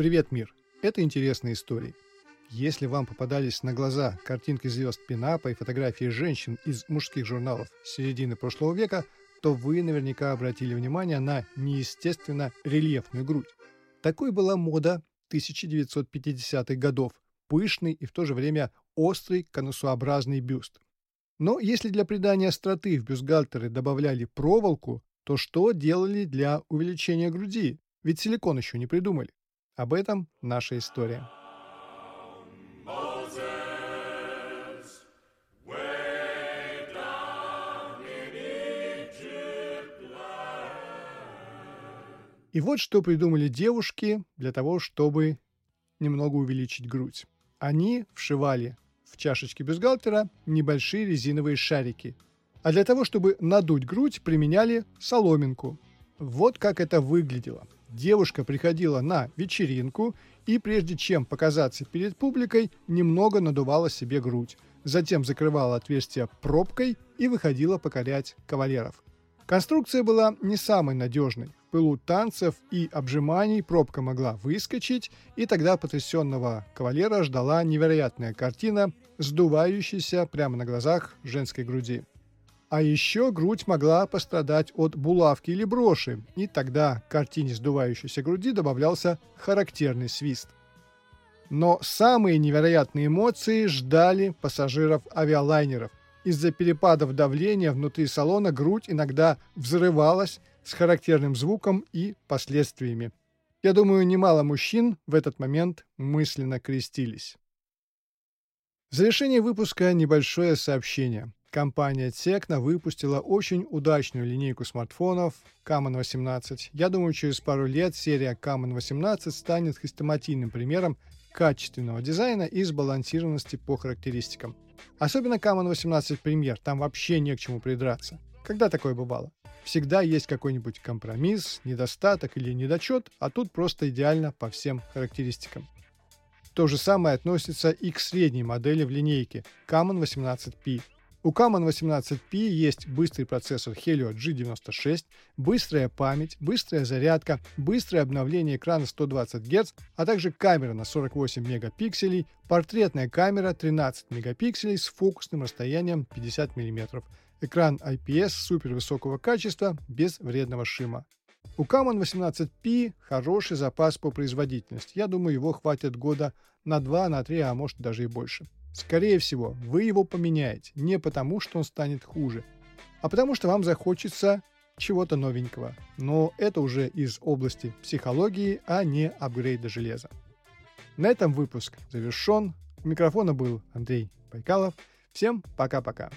Привет, мир! Это интересные истории. Если вам попадались на глаза картинки звезд пинапа и фотографии женщин из мужских журналов середины прошлого века, то вы наверняка обратили внимание на неестественно рельефную грудь. Такой была мода 1950-х годов, пышный и в то же время острый конусообразный бюст. Но если для придания остроты в бюстгальтеры добавляли проволоку, то что делали для увеличения груди? Ведь силикон еще не придумали. Об этом наша история. И вот что придумали девушки для того, чтобы немного увеличить грудь. Они вшивали в чашечки бюстгальтера небольшие резиновые шарики. А для того, чтобы надуть грудь, применяли соломинку. Вот как это выглядело. Девушка приходила на вечеринку и прежде чем показаться перед публикой, немного надувала себе грудь. Затем закрывала отверстие пробкой и выходила покорять кавалеров. Конструкция была не самой надежной. В пылу танцев и обжиманий пробка могла выскочить, и тогда потрясенного кавалера ждала невероятная картина, сдувающаяся прямо на глазах женской груди. А еще грудь могла пострадать от булавки или броши, и тогда к картине сдувающейся груди добавлялся характерный свист. Но самые невероятные эмоции ждали пассажиров авиалайнеров. Из-за перепадов давления внутри салона грудь иногда взрывалась с характерным звуком и последствиями. Я думаю, немало мужчин в этот момент мысленно крестились. В завершение выпуска небольшое сообщение. Компания Tecno выпустила очень удачную линейку смартфонов Common 18. Я думаю, через пару лет серия Common 18 станет хрестоматийным примером качественного дизайна и сбалансированности по характеристикам. Особенно Common 18 Premier, там вообще не к чему придраться. Когда такое бывало? Всегда есть какой-нибудь компромисс, недостаток или недочет, а тут просто идеально по всем характеристикам. То же самое относится и к средней модели в линейке Common 18P. У Common 18P есть быстрый процессор Helio G96, быстрая память, быстрая зарядка, быстрое обновление экрана 120 Гц, а также камера на 48 мегапикселей, портретная камера 13 мегапикселей с фокусным расстоянием 50 мм, экран IPS супервысокого качества без вредного шима. У Common 18P хороший запас по производительности. Я думаю, его хватит года на 2, на 3, а может даже и больше. Скорее всего, вы его поменяете не потому, что он станет хуже, а потому что вам захочется чего-то новенького. Но это уже из области психологии, а не апгрейда железа. На этом выпуск завершен. У микрофона был Андрей Байкалов. Всем пока-пока.